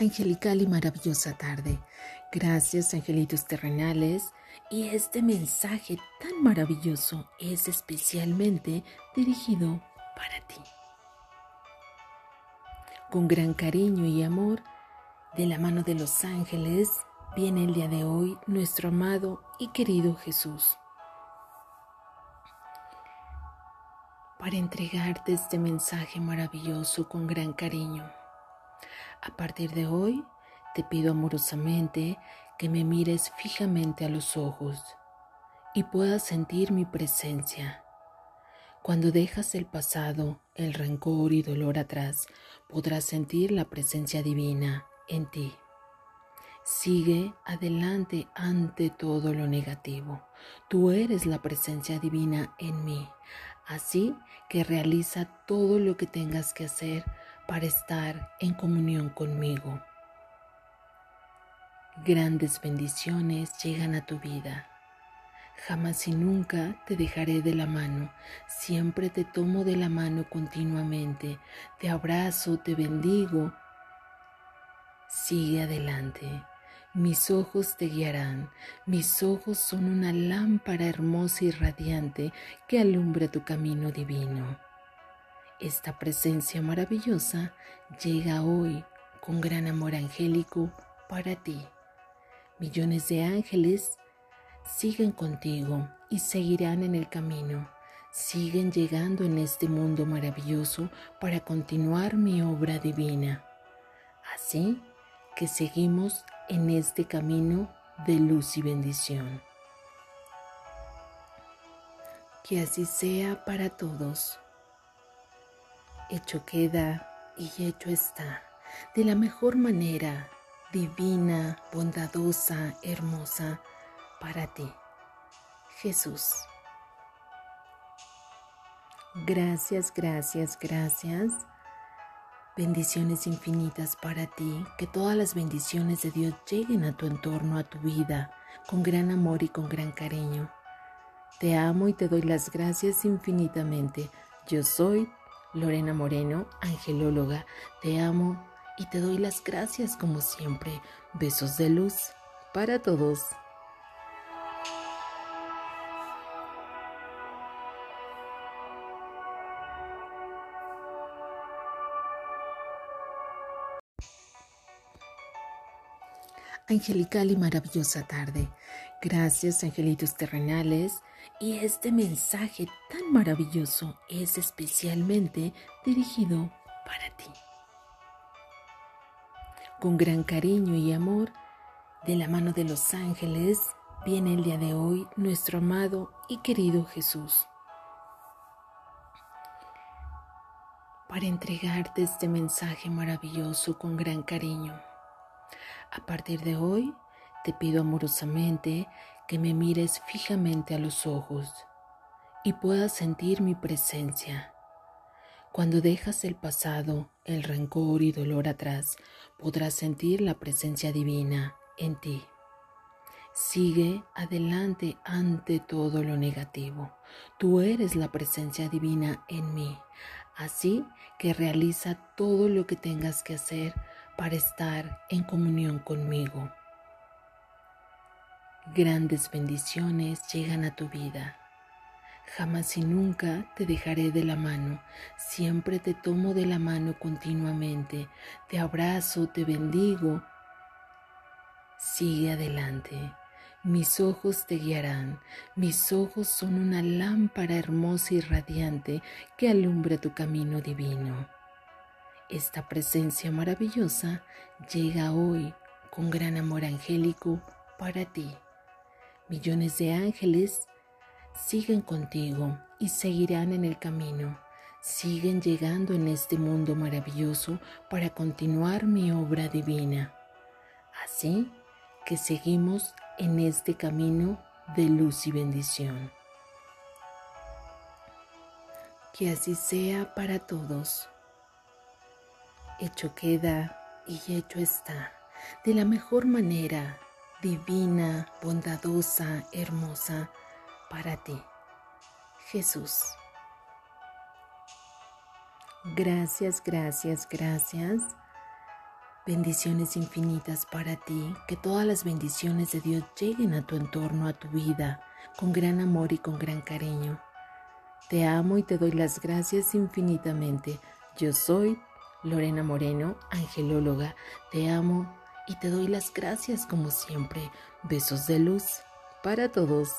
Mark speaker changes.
Speaker 1: angelical y maravillosa tarde. Gracias, angelitos terrenales. Y este mensaje tan maravilloso es especialmente dirigido para ti. Con gran cariño y amor, de la mano de los ángeles, viene el día de hoy nuestro amado y querido Jesús. Para entregarte este mensaje maravilloso con gran cariño. A partir de hoy, te pido amorosamente que me mires fijamente a los ojos y puedas sentir mi presencia. Cuando dejas el pasado, el rencor y dolor atrás, podrás sentir la presencia divina en ti. Sigue adelante ante todo lo negativo. Tú eres la presencia divina en mí. Así que realiza todo lo que tengas que hacer para estar en comunión conmigo. Grandes bendiciones llegan a tu vida. Jamás y nunca te dejaré de la mano, siempre te tomo de la mano continuamente, te abrazo, te bendigo. Sigue adelante. Mis ojos te guiarán, mis ojos son una lámpara hermosa y radiante que alumbra tu camino divino. Esta presencia maravillosa llega hoy con gran amor angélico para ti. Millones de ángeles siguen contigo y seguirán en el camino. Siguen llegando en este mundo maravilloso para continuar mi obra divina. Así que seguimos en este camino de luz y bendición. Que así sea para todos hecho queda y hecho está, de la mejor manera, divina, bondadosa, hermosa, para ti, Jesús. Gracias, gracias, gracias. Bendiciones infinitas para ti, que todas las bendiciones de Dios lleguen a tu entorno, a tu vida, con gran amor y con gran cariño. Te amo y te doy las gracias infinitamente. Yo soy Lorena Moreno, angelóloga, te amo y te doy las gracias como siempre. Besos de luz para todos. angelical y maravillosa tarde. Gracias, angelitos terrenales. Y este mensaje maravilloso es especialmente dirigido para ti. Con gran cariño y amor, de la mano de los ángeles, viene el día de hoy nuestro amado y querido Jesús. Para entregarte este mensaje maravilloso con gran cariño. A partir de hoy, te pido amorosamente que me mires fijamente a los ojos y puedas sentir mi presencia. Cuando dejas el pasado, el rencor y dolor atrás, podrás sentir la presencia divina en ti. Sigue adelante ante todo lo negativo. Tú eres la presencia divina en mí. Así que realiza todo lo que tengas que hacer para estar en comunión conmigo. Grandes bendiciones llegan a tu vida. Jamás y nunca te dejaré de la mano, siempre te tomo de la mano continuamente, te abrazo, te bendigo. Sigue adelante. Mis ojos te guiarán, mis ojos son una lámpara hermosa y radiante que alumbra tu camino divino. Esta presencia maravillosa llega hoy con gran amor angélico para ti. Millones de ángeles siguen contigo y seguirán en el camino. Siguen llegando en este mundo maravilloso para continuar mi obra divina. Así que seguimos en este camino de luz y bendición. Que así sea para todos hecho queda y hecho está, de la mejor manera, divina, bondadosa, hermosa, para ti, Jesús. Gracias, gracias, gracias. Bendiciones infinitas para ti, que todas las bendiciones de Dios lleguen a tu entorno, a tu vida, con gran amor y con gran cariño. Te amo y te doy las gracias infinitamente. Yo soy Lorena Moreno, angelóloga. Te amo y te doy las gracias como siempre. Besos de luz para todos.